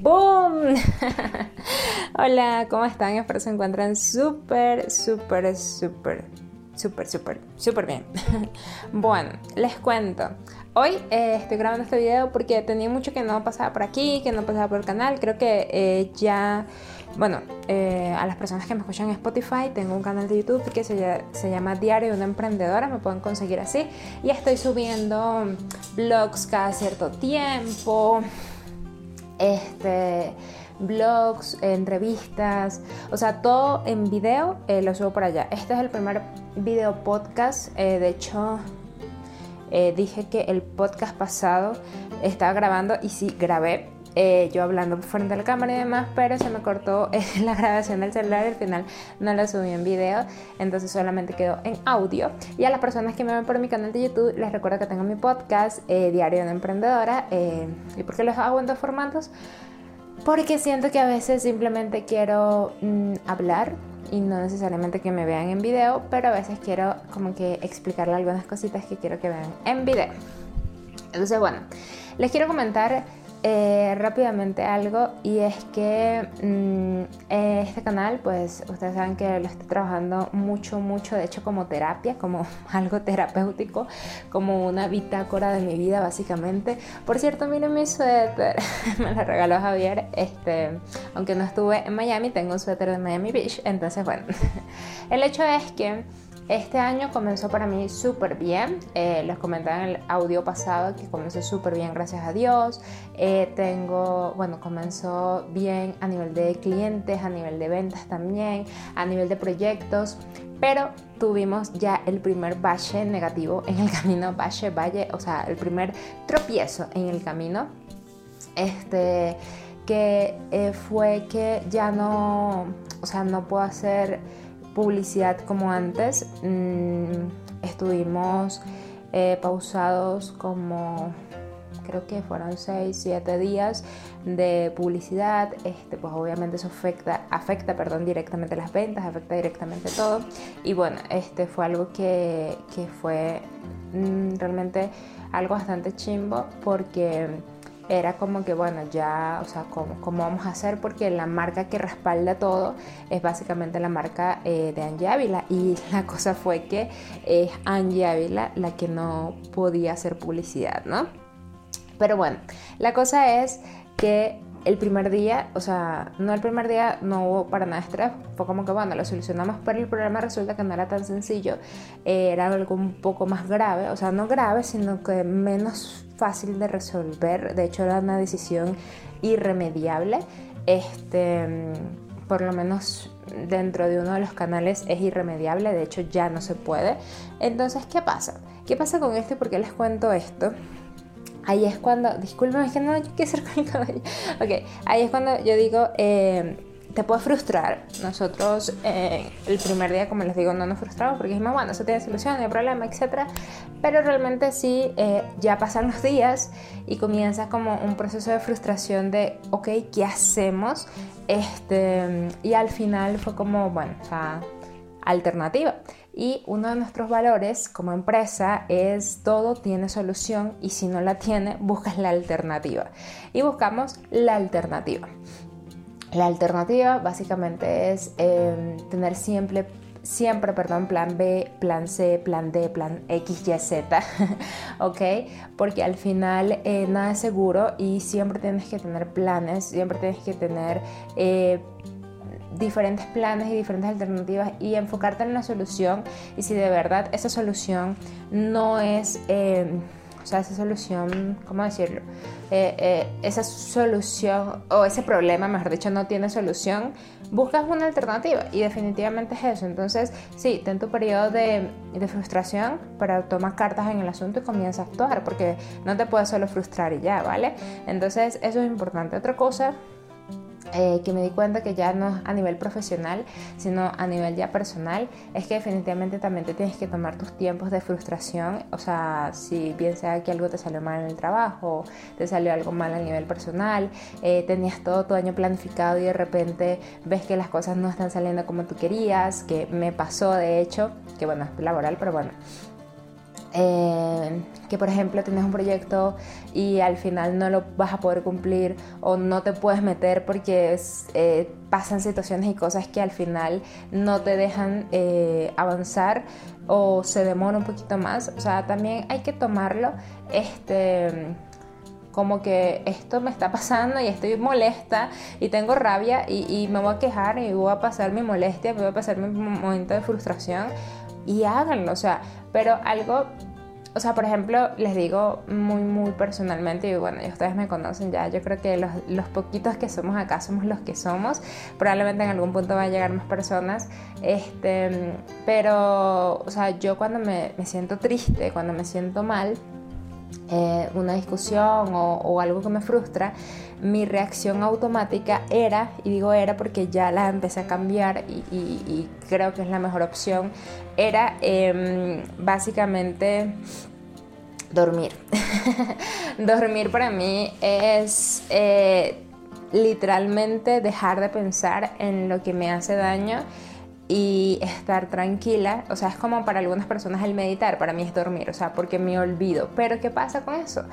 ¡Boom! Hola, ¿cómo están? Espero se encuentren súper, súper, súper, súper, súper, súper bien. bueno, les cuento. Hoy eh, estoy grabando este video porque tenía mucho que no pasaba por aquí, que no pasaba por el canal. Creo que eh, ya, bueno, eh, a las personas que me escuchan en Spotify, tengo un canal de YouTube que se, se llama Diario de una Emprendedora, me pueden conseguir así. Y estoy subiendo vlogs cada cierto tiempo. Este blogs, entrevistas, o sea, todo en video lo subo por allá. Este es el primer video podcast, de hecho eh, dije que el podcast pasado estaba grabando y sí, grabé. Eh, yo hablando frente a la cámara y demás, pero se me cortó eh, la grabación del celular y al final no la subí en video, entonces solamente quedó en audio. Y a las personas que me ven por mi canal de YouTube, les recuerdo que tengo mi podcast, Diario de una Emprendedora. ¿Y por qué los hago en dos formatos? Porque siento que a veces simplemente quiero mm, hablar y no necesariamente que me vean en video, pero a veces quiero como que explicarle algunas cositas que quiero que vean en video. Entonces, bueno, les quiero comentar eh, rápidamente algo y es que mm, este canal pues ustedes saben que lo estoy trabajando mucho mucho de hecho como terapia como algo terapéutico como una bitácora de mi vida básicamente. Por cierto miren mi suéter. Me lo regaló Javier este aunque no estuve en Miami tengo un suéter de Miami Beach entonces bueno. El hecho es que este año comenzó para mí súper bien. Eh, les comentaba en el audio pasado que comenzó súper bien, gracias a Dios. Eh, tengo, bueno, comenzó bien a nivel de clientes, a nivel de ventas también, a nivel de proyectos. Pero tuvimos ya el primer valle negativo en el camino, valle, valle, o sea, el primer tropiezo en el camino. Este, que eh, fue que ya no, o sea, no puedo hacer publicidad como antes. Mm, estuvimos eh, pausados como creo que fueron 6, 7 días de publicidad, este, pues obviamente eso afecta, afecta perdón, directamente las ventas, afecta directamente todo. Y bueno, este fue algo que, que fue mm, realmente algo bastante chimbo porque era como que, bueno, ya, o sea, ¿cómo, ¿cómo, vamos a hacer? Porque la marca que respalda todo es básicamente la marca eh, de Angie Ávila. Y la cosa fue que es Angie Ávila la que no podía hacer publicidad, ¿no? Pero bueno, la cosa es que el primer día, o sea, no el primer día no hubo para nada estrés, fue como que bueno, lo solucionamos, pero el problema resulta que no era tan sencillo, era algo un poco más grave, o sea, no grave, sino que menos fácil de resolver, de hecho era una decisión irremediable, este, por lo menos dentro de uno de los canales es irremediable, de hecho ya no se puede. Entonces, ¿qué pasa? ¿Qué pasa con esto por qué les cuento esto? ahí es cuando, disculpen, es que no, yo quiero ser con el cabello. Ok, ahí es cuando yo digo, eh, te puede frustrar. Nosotros eh, el primer día, como les digo, no nos frustramos porque dijimos, bueno, eso tiene solución, no hay problema, etc. Pero realmente sí, eh, ya pasan los días y comienza como un proceso de frustración de, ok, ¿qué hacemos? Este, y al final fue como, bueno, o sea, alternativa. Y uno de nuestros valores como empresa es todo tiene solución y si no la tiene, buscas la alternativa. Y buscamos la alternativa. La alternativa básicamente es em, tener siempre siempre, perdón, plan B, plan C, plan D, plan X, Y, Z, ¿ok? Porque al final eh, nada es seguro y siempre tienes que tener planes, siempre tienes que tener eh, diferentes planes y diferentes alternativas y enfocarte en la solución y si de verdad esa solución no es, o sea, esa solución, ¿cómo decirlo? Eh, eh, esa solución o ese problema, mejor dicho, no tiene solución, buscas una alternativa y definitivamente es eso. Entonces, sí, ten tu periodo de, frustración, pero toma cartas en el asunto y comienza a actuar porque no te puedes solo frustrar y ya, ¿vale? Entonces, eso es importante. Otra cosa eh, que me di cuenta que ya no a nivel profesional, sino a nivel ya personal, es que definitivamente también te tienes que tomar tus tiempos de frustración, o sea, si bien sea que algo te salió mal en el trabajo, te salió algo mal a nivel personal, eh, tenías todo tu año planificado y de repente ves que las cosas no están saliendo como tú querías, que me pasó de hecho, que bueno, es laboral, pero bueno, eh, que por ejemplo tienes un proyecto y al final no lo vas a poder cumplir o no te puedes meter porque eh, pasan situaciones y cosas que al final no te dejan eh, avanzar o se demora un poquito más. O sea, también hay que tomarlo este como que esto me está pasando y estoy molesta y tengo rabia y, y, me voy a quejar y voy a pasar mi molestia, voy a pasar mi momento de frustración y háganlo, o sea, pero algo, o sea, por ejemplo, les digo muy, muy personalmente, y bueno, ustedes me conocen ya, yo creo que los, los, poquitos que somos acá somos los que somos, probablemente en algún punto van a llegar más personas, este, pero, o sea, yo cuando me, me siento triste, cuando me siento mal, eh, una discusión o, algo que me frustra, mi reacción automática era, y digo era porque ya la empecé a cambiar y, creo que es la mejor opción, era em, básicamente dormir. dormir para mí es eh, literalmente dejar de pensar en lo que me hace daño y estar tranquila, o sea, es como para algunas personas el meditar, para mí es dormir, o sea, porque me olvido. Pero ¿qué pasa con eso?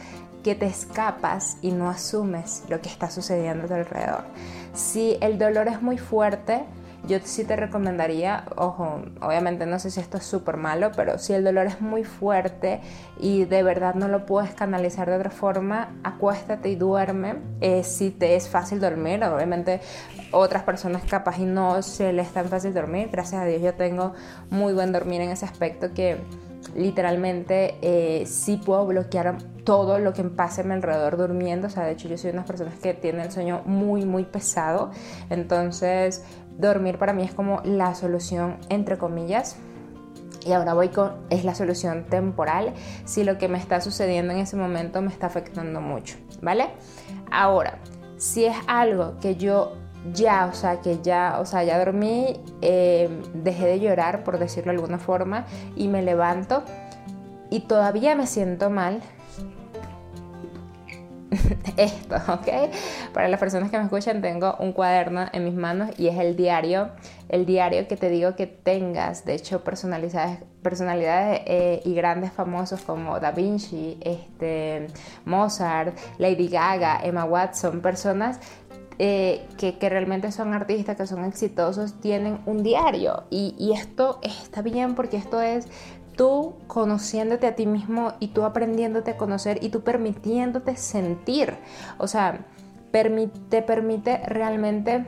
Que te escapas y no asumes lo que está sucediendo a tu alrededor. Si el dolor es muy fuerte, yo sí te recomendaría, ojo, obviamente no sé si esto es súper malo, pero si el dolor es muy fuerte y de verdad no lo puedes canalizar de otra forma, acuéstate y duerme. Eh, si te es fácil dormir, obviamente otras personas capaz y no se les tan fácil dormir, gracias a Dios yo tengo muy buen dormir en ese aspecto que literalmente eh, sí puedo bloquear todo lo que pase a mi alrededor durmiendo. O sea, de hecho yo soy una persona que tiene el sueño muy, muy pesado. Entonces, dormir para mí es como la solución, entre comillas. Y ahora voy con, es la solución temporal si lo que me está sucediendo en ese momento me está afectando mucho, ¿vale? Ahora, si es algo que yo ya, o sea, que ya, o sea, ya dormí, eh, dejé de llorar, por decirlo de alguna forma, y me levanto y todavía me siento mal. Esto, ¿ok? Para las personas que me escuchan, tengo un cuaderno en mis manos y es el diario, el diario que te digo que tengas, de hecho, personalidades, personalidades eh, y grandes famosos como Da Vinci, este, Mozart, Lady Gaga, Emma Watson, personas eh, que, realmente son artistas, que son exitosos, tienen un diario. Y, esto está bien porque esto es tú conociéndote a ti mismo y tú aprendiéndote a conocer y tú permitiéndote sentir. O sea, te permite realmente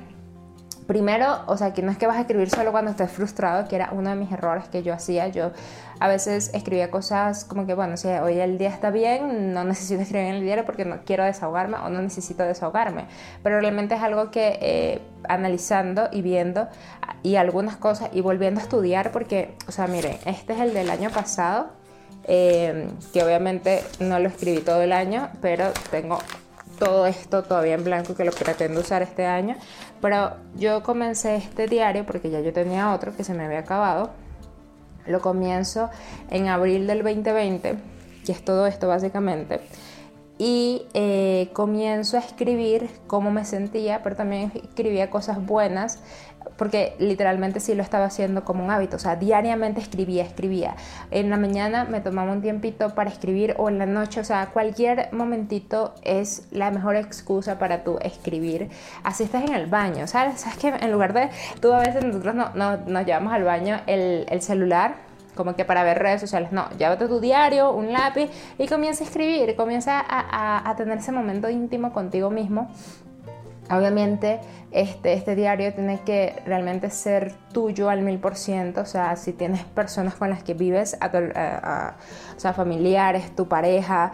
primero, o sea, que no es que vas a escribir solo cuando estés frustrado, que era uno de mis errores que yo hacía. Yo a veces escribía cosas como que, bueno, si hoy el día está bien, no necesito escribir en el diario porque no quiero desahogarme o no necesito desahogarme. Pero realmente es algo que eh, analizando y viendo y algunas cosas y volviendo a estudiar, porque, o sea, miren, este es el del año pasado. Eh, que obviamente no lo escribí todo el año, pero tengo todo esto todavía en blanco que lo pretendo usar este año. Pero yo comencé este diario porque ya yo tenía otro que se me había acabado. Lo comienzo en abril del 2020, que es todo esto básicamente. Y eh, comienzo a escribir cómo me sentía, pero también escribía cosas buenas porque literalmente sí lo estaba haciendo como un hábito, o sea, diariamente escribía, escribía. En la mañana me tomaba un tiempito para escribir o en la noche, o sea, cualquier momentito es la mejor excusa para tú escribir. Así estás en el baño, ¿sabes? ¿Sabes que en lugar de, tú a veces nosotros no, nos llevamos al baño el, el celular como que para ver redes sociales. No, llévate tu diario, un lápiz y comienza a escribir, comienza a, a, a, tener ese momento íntimo contigo mismo Obviamente este, este diario tiene que realmente ser tuyo al mil por ciento, o sea, si tienes personas con las que vives, a o sea, familiares, tu pareja,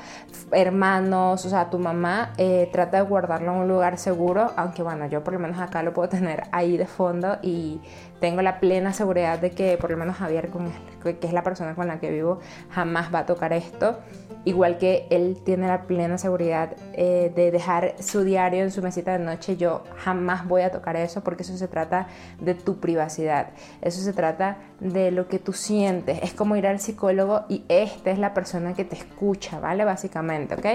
hermanos, o sea, tu mamá, eh, trata de guardarlo en un lugar seguro, aunque bueno, yo por lo menos acá lo puedo tener ahí de fondo y tengo la plena seguridad de que por lo menos Javier, con que es la persona con la que vivo, jamás va a tocar esto. Igual que él tiene la plena seguridad eh, de dejar su diario en su mesita de noche, yo jamás voy a tocar eso porque eso se trata de tu privacidad, eso se trata de lo que tú sientes. Es como ir al psicólogo y esta es la persona que te escucha, ¿vale? Básicamente, ¿ok?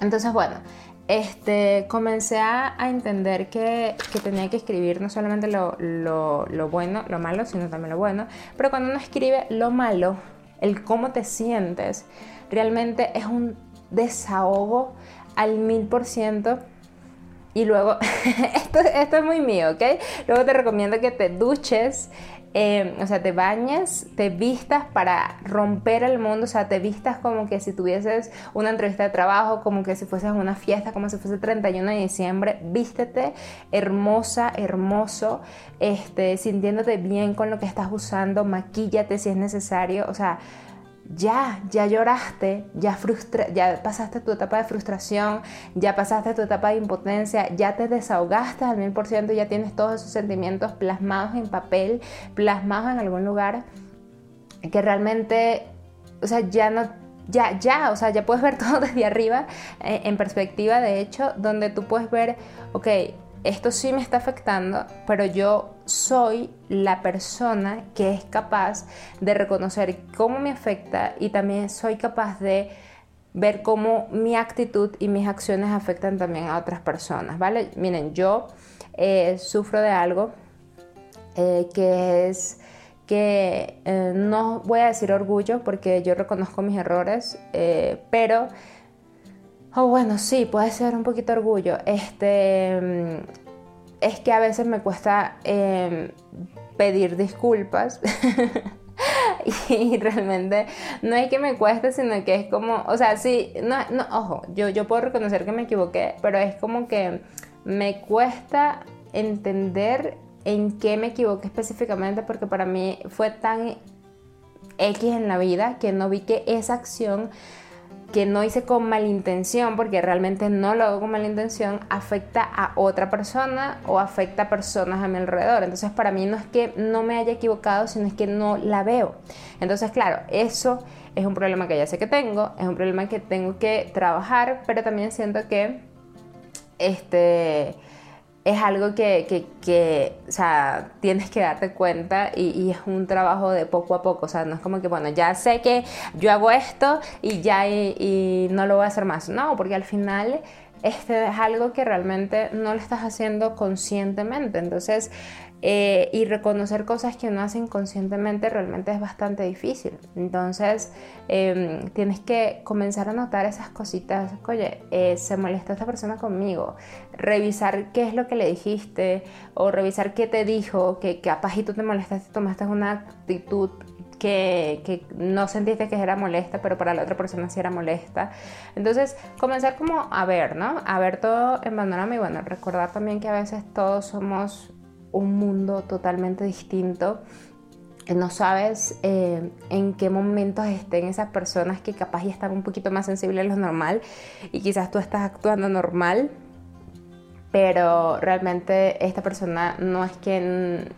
Entonces, bueno, este, comencé a, entender que, tenía que escribir no solamente lo, bueno, lo malo, sino también lo bueno. Pero cuando uno escribe lo malo, el cómo te sientes, realmente es un desahogo al mil por ciento. Y luego, esto, esto es muy mío, ¿ok? Luego te recomiendo que te duches Em, o sea, te bañas, te vistas para romper el mundo, o sea, te vistas como que si tuvieses una entrevista de trabajo, como que si fueses una fiesta, como si fuese el 31 de diciembre, vístete hermosa, hermoso, este, sintiéndote bien con lo que estás usando, maquíllate si es necesario, o sea, ya, ya lloraste, ya, frustra ya pasaste tu etapa de frustración, ya pasaste tu etapa de impotencia, ya te desahogaste al mil por ciento, ya tienes todos esos sentimientos plasmados en papel, plasmados en algún lugar, que realmente, o sea, ya no, ya, ya, o sea, ya puedes ver todo desde arriba, eh, en perspectiva, de hecho, donde tú puedes ver, ok, esto sí me está afectando, pero yo soy la persona que es capaz de reconocer cómo me afecta y también soy capaz de ver cómo mi actitud y mis acciones afectan también a otras personas, ¿vale? Miren, yo eh, sufro de algo eh, que es que eh, no voy a decir orgullo porque yo reconozco mis errores, pero Oh, bueno, sí, puede ser un poquito orgullo. Este, mm, es que a veces me cuesta em, pedir disculpas. y realmente no es que me cueste, sino que es como, o sea, sí, no, no, ojo, yo, yo puedo reconocer que me equivoqué, pero es como que me cuesta entender en qué me equivoqué específicamente porque para mí fue tan X en la vida que no vi que esa acción que no hice con mala intención, porque realmente no lo hago con mala intención, afecta a otra persona o afecta a personas a mi alrededor. Entonces para mí no es que no me haya equivocado, sino es que no la veo. Entonces claro, eso es un problema que ya sé que tengo, es un problema que tengo que trabajar, pero también siento que este es algo que, o sea, tienes que darte cuenta y, es un trabajo de poco a poco, o sea, no es como que, bueno, ya sé que yo hago esto y ya y, no lo voy a hacer más, no, porque al final este es algo que realmente no lo estás haciendo conscientemente, entonces eh, y reconocer cosas que no hacen conscientemente realmente es bastante difícil. Entonces em, tienes que comenzar a notar esas cositas. Oye, eh, se molesta esta persona conmigo. Revisar qué es lo que le dijiste o revisar qué te dijo, que capaz y tú te molestaste, tomaste una actitud que, que, no sentiste que era molesta, pero para la otra persona sí era molesta. Entonces, comenzar como a ver, ¿no? A ver todo en panorama y bueno, recordar también que a veces todos somos un mundo totalmente distinto. No sabes eh, en qué momentos estén esas personas que capaz ya están un poquito más sensibles a lo normal y quizás tú estás actuando normal, pero realmente esta persona no es quien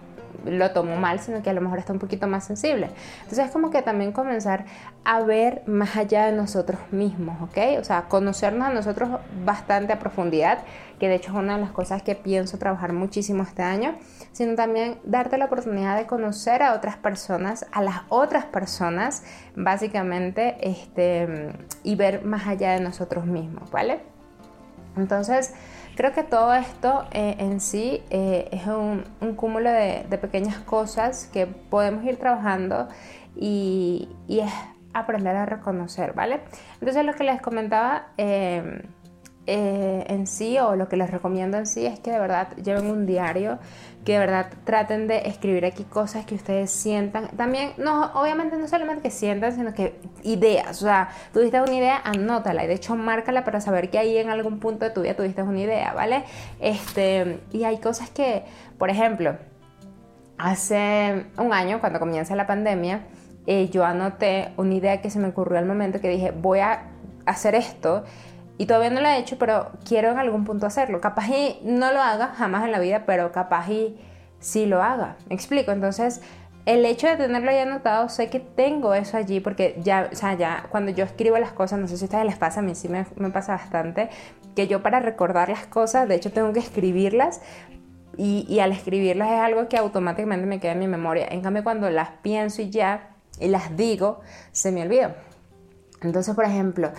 lo tomó mal, sino que a lo mejor está un poquito más sensible. Entonces es como que también comenzar a ver más allá de nosotros mismos, ¿ok? O sea, conocernos a nosotros bastante a profundidad, que de hecho es una de las cosas que pienso trabajar muchísimo este año, sino también darte la oportunidad de conocer a otras personas, a las otras personas, básicamente, este, y ver más allá de nosotros mismos, ¿vale? Entonces, Creo que todo esto eh, en sí eh, es un, cúmulo de, pequeñas cosas que podemos ir trabajando y, es aprender a reconocer, ¿vale? Entonces lo que les comentaba em, eh, en sí o lo que les recomiendo en sí es que de verdad lleven un diario que de verdad traten de escribir aquí cosas que ustedes sientan. También, no, obviamente no solamente que sientan, sino que ideas. O sea, tuviste una idea, anótala y de hecho márcala para saber que ahí en algún punto de tu vida tuviste una idea, ¿vale? Este, y hay cosas que, por ejemplo, hace un año, cuando comienza la pandemia, eh, yo anoté una idea que se me ocurrió al momento que dije, voy a hacer esto y todavía no lo he hecho, pero quiero en algún punto hacerlo. Capaz y no lo haga jamás en la vida, pero capaz y sí lo haga. Me explico. Entonces, el hecho de tenerlo ya anotado, sé que tengo eso allí, porque ya, o sea, ya cuando yo escribo las cosas, no sé si a ustedes les pasa, a mí sí me, pasa bastante, que yo para recordar las cosas, de hecho tengo que escribirlas, y, y, al escribirlas es algo que automáticamente me queda en mi memoria. En cambio, cuando las pienso y ya, y las digo, se me olvida. Entonces, por ejemplo,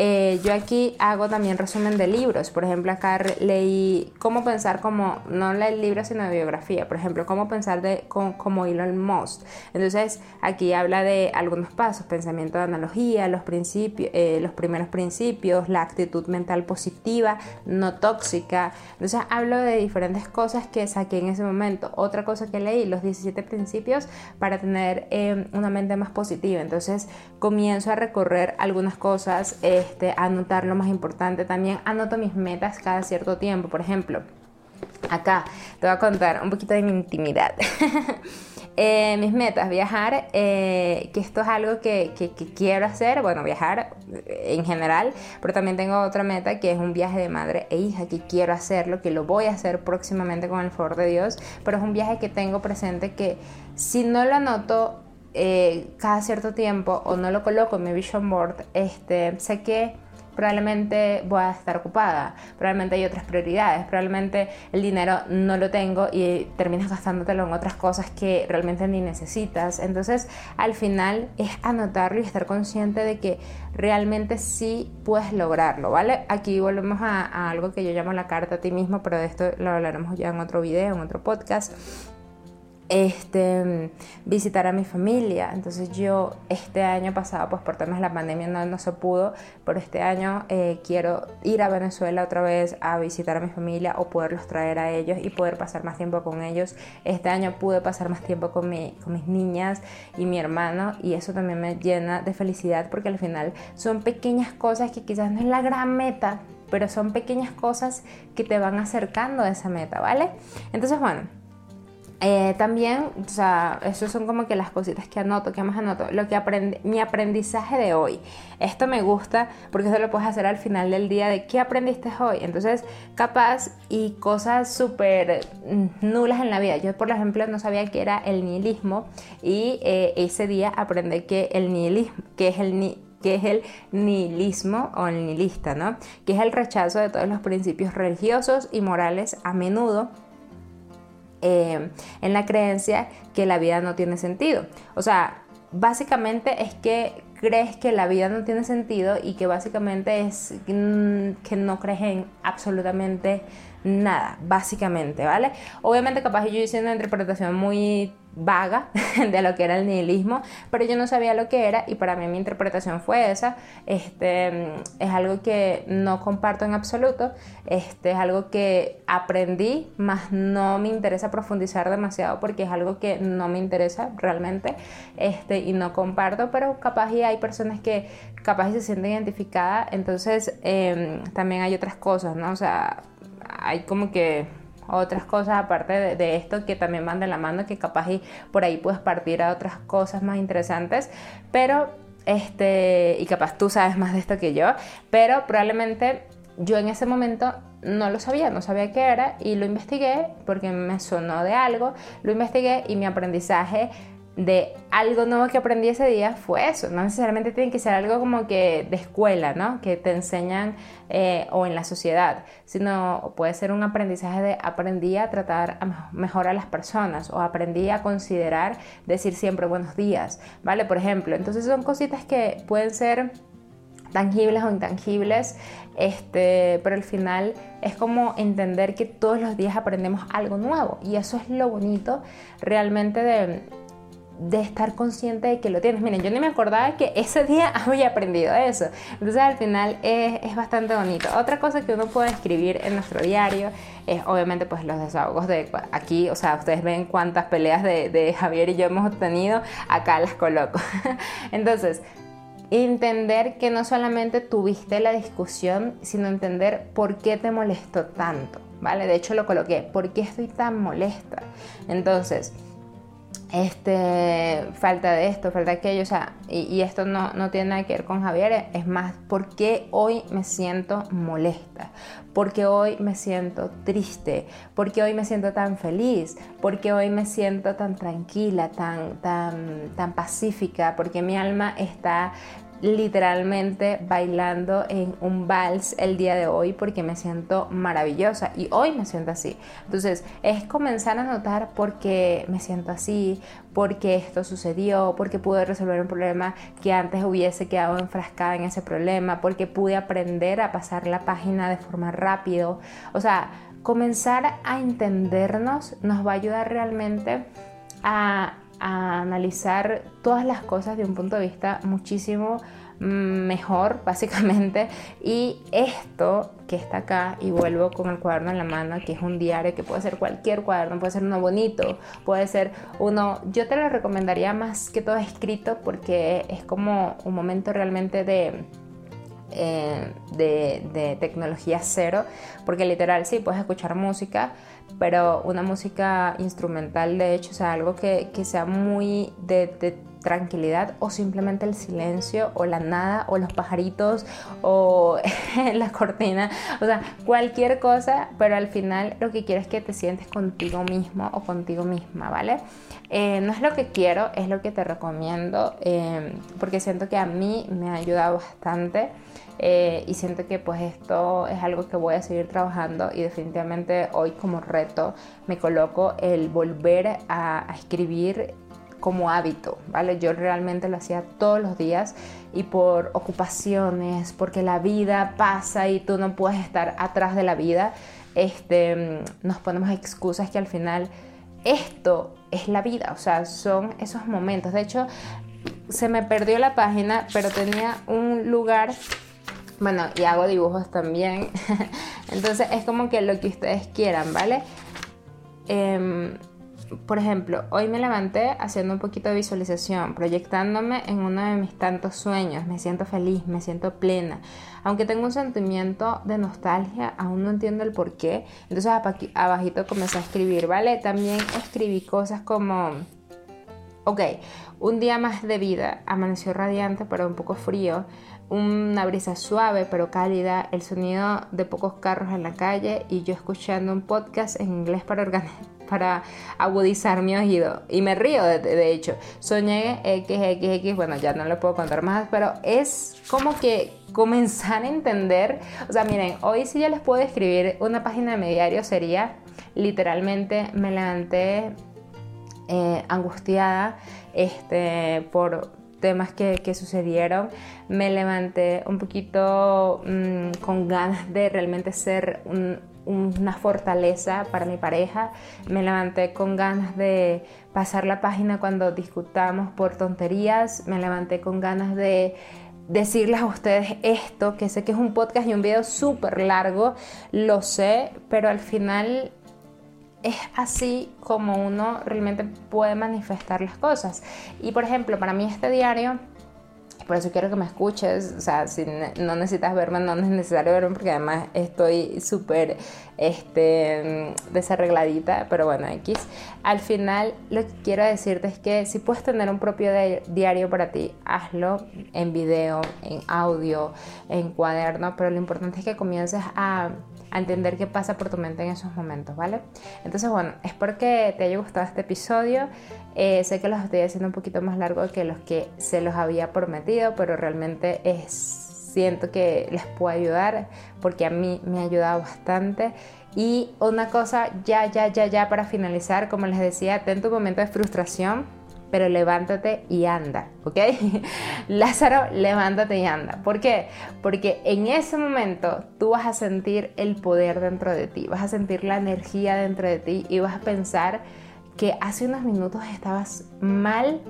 eh, yo aquí hago también resumen de libros. Por ejemplo, acá leí cómo pensar como, no el libro, sino de biografía. Por ejemplo, cómo pensar de, como Elon Musk. Entonces, aquí habla de algunos pasos, pensamiento de analogía, los principios, eh, los primeros principios, la actitud mental positiva, no tóxica. Entonces, hablo de diferentes cosas que saqué en ese momento. Otra cosa que leí, los 17 principios para tener eh, una mente más positiva. Entonces, comienzo a recorrer algunas cosas. Este, anotar lo más importante. También anoto mis metas cada cierto tiempo. Por ejemplo, acá te voy a contar un poquito de mi intimidad. Eh, mis metas, viajar, eh, que esto es algo que, quiero hacer, bueno, viajar en general, pero también tengo otra meta que es un viaje de madre e hija, que quiero hacerlo, que lo voy a hacer próximamente con el favor de Dios, pero es un viaje que tengo presente que si no lo anoto eh, cada cierto tiempo o no lo coloco en mi vision board, este, sé que probablemente voy a estar ocupada, probablemente hay otras prioridades, probablemente el dinero no lo tengo y terminas gastándotelo en otras cosas que realmente ni necesitas. Entonces, al final es anotarlo y estar consciente de que realmente sí puedes lograrlo, ¿vale? Aquí volvemos a, a algo que yo llamo la carta a ti mismo, pero de esto lo hablaremos ya en otro video, en otro podcast este, visitar a mi familia. Entonces yo este año pasado, pues por temas de la pandemia no, se pudo, pero este año eh, quiero ir a Venezuela otra vez a visitar a mi familia o poderlos traer a ellos y poder pasar más tiempo con ellos. Este año pude pasar más tiempo con, mi, con mis niñas y mi hermano y eso también me llena de felicidad porque al final son pequeñas cosas que quizás no es la gran meta, pero son pequeñas cosas que te van acercando a esa meta, ¿vale? Entonces, bueno, eh, también, o sea, eso son como que las cositas que anoto, que más anoto. Lo que aprendí, mi aprendizaje de hoy. Esto me gusta porque eso lo puedes hacer al final del día de qué aprendiste hoy. Entonces, capaz y cosas súper nulas en la vida. Yo, por ejemplo, no sabía qué era el nihilismo y eh, ese día aprendí que el nihilismo, que es el que es el nihilismo o el nihilista, ¿no? Que es el rechazo de todos los principios religiosos y morales a menudo eh, en la creencia que la vida no tiene sentido. O sea, básicamente es que crees que la vida no tiene sentido y que básicamente es mm, que no crees en absolutamente nada, básicamente, ¿vale? Obviamente capaz yo hice una interpretación muy vaga de lo que era el nihilismo, pero yo no sabía lo que era y para mí mi interpretación fue esa. Este, es algo que no comparto en absoluto, este, es algo que aprendí, más no me interesa profundizar demasiado porque es algo que no me interesa realmente este, y no comparto, pero capaz y hay personas que capaz se sienten identificadas, entonces em, también hay otras cosas, ¿no? O sea, hay como que otras cosas aparte de, esto que también van de la mano, que capaz y por ahí puedes partir a otras cosas más interesantes, pero este, y capaz tú sabes más de esto que yo, pero probablemente yo en ese momento no lo sabía, no sabía qué era y lo investigué porque me sonó de algo, lo investigué y mi aprendizaje de algo nuevo que aprendí ese día fue eso. No necesariamente tiene que ser algo como que de escuela, ¿no? Que te enseñan eh, o en la sociedad, sino puede ser un aprendizaje de aprendí a tratar mejor a las personas o aprendí a considerar decir siempre buenos días, ¿vale? Por ejemplo, entonces son cositas que pueden ser tangibles o intangibles, este, pero al final es como entender que todos los días aprendemos algo nuevo y eso es lo bonito realmente de de estar consciente de que lo tienes. Miren, yo ni me acordaba que ese día había aprendido eso. Entonces al final es, es, bastante bonito. Otra cosa que uno puede escribir en nuestro diario es obviamente pues los desahogos de aquí, o sea, ustedes ven cuántas peleas de, Javier y yo hemos tenido, acá las coloco. Entonces, entender que no solamente tuviste la discusión, sino entender por qué te molestó tanto, ¿vale? De hecho lo coloqué, ¿por qué estoy tan molesta? Entonces, este, falta de esto, falta de aquello, o sea, y, esto no, no, tiene nada que ver con Javier, es más, ¿por qué hoy me siento molesta? ¿Por qué hoy me siento triste? ¿Por qué hoy me siento tan feliz? ¿Por qué hoy me siento tan tranquila, tan, tan, tan pacífica? Porque mi alma está literalmente bailando en un vals el día de hoy porque me siento maravillosa y hoy me siento así. Entonces es comenzar a notar por qué me siento así, por qué esto sucedió, porque pude resolver un problema que antes hubiese quedado enfrascada en ese problema, porque pude aprender a pasar la página de forma rápido. O sea, comenzar a entendernos nos va a ayudar realmente a a analizar todas las cosas de un punto de vista muchísimo mejor, básicamente. Y esto que está acá, y vuelvo con el cuaderno en la mano, que es un diario, que puede ser cualquier cuaderno, puede ser uno bonito, puede ser uno, yo te lo recomendaría más que todo escrito porque es como un momento realmente de eh, de, tecnología cero, porque literal sí, puedes escuchar música, pero una música instrumental de hecho, o sea, algo que, sea muy de, tranquilidad o simplemente el silencio o la nada o los pajaritos o la cortina, o sea, cualquier cosa, pero al final lo que quiero es que te sientes contigo mismo o contigo misma, ¿vale? Eh, no es lo que quiero, es lo que te recomiendo, eh, porque siento que a mí me ha ayudado bastante. Eh, y siento que pues esto es algo que voy a seguir trabajando y definitivamente hoy como reto me coloco el volver a, escribir como hábito, ¿vale? Yo realmente lo hacía todos los días y por ocupaciones, porque la vida pasa y tú no puedes estar atrás de la vida, este, nos ponemos excusas que al final esto es la vida, o sea, son esos momentos. De hecho, se me perdió la página, pero tenía un lugar bueno, y hago dibujos también. Entonces es como que lo que ustedes quieran, ¿vale? Em, por ejemplo, hoy me levanté haciendo un poquito de visualización, proyectándome en uno de mis tantos sueños. Me siento feliz, me siento plena. Aunque tengo un sentimiento de nostalgia, aún no entiendo el por qué. Entonces abajito comencé a escribir, ¿vale? También escribí cosas como, ok, un día más de vida, amaneció radiante pero un poco frío una brisa suave pero cálida, el sonido de pocos carros en la calle y yo escuchando un podcast en inglés para, para agudizar mi oído. Y me río, de, hecho. Soñé XXX, bueno, ya no lo puedo contar más, pero es como que comenzar a entender. O sea, miren, hoy si yo les puedo escribir una página de mi diario sería literalmente me levanté eh, angustiada este, por temas que, sucedieron, me levanté un poquito mm, con ganas de realmente ser una fortaleza para mi pareja, me levanté con ganas de pasar la página cuando discutamos por tonterías, me levanté con ganas de decirles a ustedes esto, que sé que es un podcast y un video súper largo, lo sé, pero al final es así como uno realmente puede manifestar las cosas. Y por ejemplo, para mí este diario, por eso quiero que me escuches, o sea, si no necesitas verme, no es necesario verme porque además estoy súper este, desarregladita, pero bueno, X. Al final lo que quiero decirte es que si puedes tener un propio diario para ti, hazlo en video, en audio, en cuaderno, pero lo importante es que comiences a a entender qué pasa por tu mente en esos momentos, ¿vale? Entonces, bueno, espero que te haya gustado este episodio. Eh, sé que los estoy haciendo un poquito más largo que los que se los había prometido, pero realmente es, siento que les puedo ayudar porque a mí me ha ayudado bastante. Y una cosa, ya, ya, ya, ya para finalizar, como les decía, ten tu momento de frustración pero levántate y anda, ¿ok? Lázaro, levántate y anda. ¿Por qué? Porque en ese momento tú vas a sentir el poder dentro de ti, vas a sentir la energía dentro de ti y vas a pensar que hace unos minutos estabas mal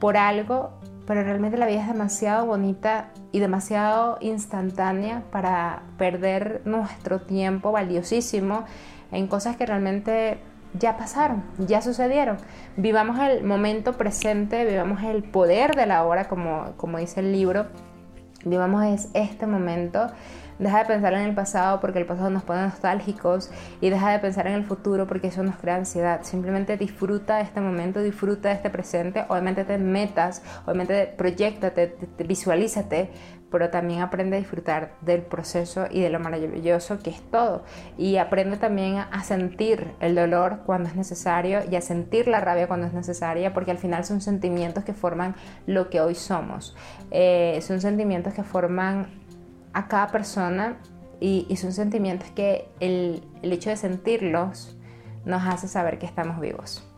por algo, pero realmente la vida es demasiado bonita y demasiado instantánea para perder nuestro tiempo valiosísimo en cosas que realmente ya pasaron, ya sucedieron. Vivamos el momento presente, vivamos el poder de la hora, como, como dice el libro. Vivamos es este momento, Deja de pensar en el pasado porque el pasado nos pone nostálgicos y deja de pensar en el futuro porque eso nos crea ansiedad. Simplemente disfruta este momento, disfruta este presente. Obviamente te metas, obviamente proyectate, visualízate, pero también aprende a disfrutar del proceso y de lo maravilloso que es todo. Y aprende también a sentir el dolor cuando es necesario y a sentir la rabia cuando es necesaria, porque al final son sentimientos que forman lo que hoy somos. Eh, son sentimientos que forman a cada persona y, son sentimientos que el, el hecho de sentirlos nos hace saber que estamos vivos.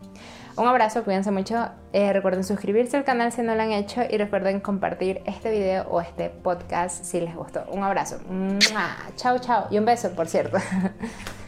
Un abrazo, cuídense mucho. Eh, recuerden suscribirse al canal si no lo han hecho y recuerden compartir este video o este podcast si les gustó. Un abrazo. Chao, chao. Y un beso, por cierto.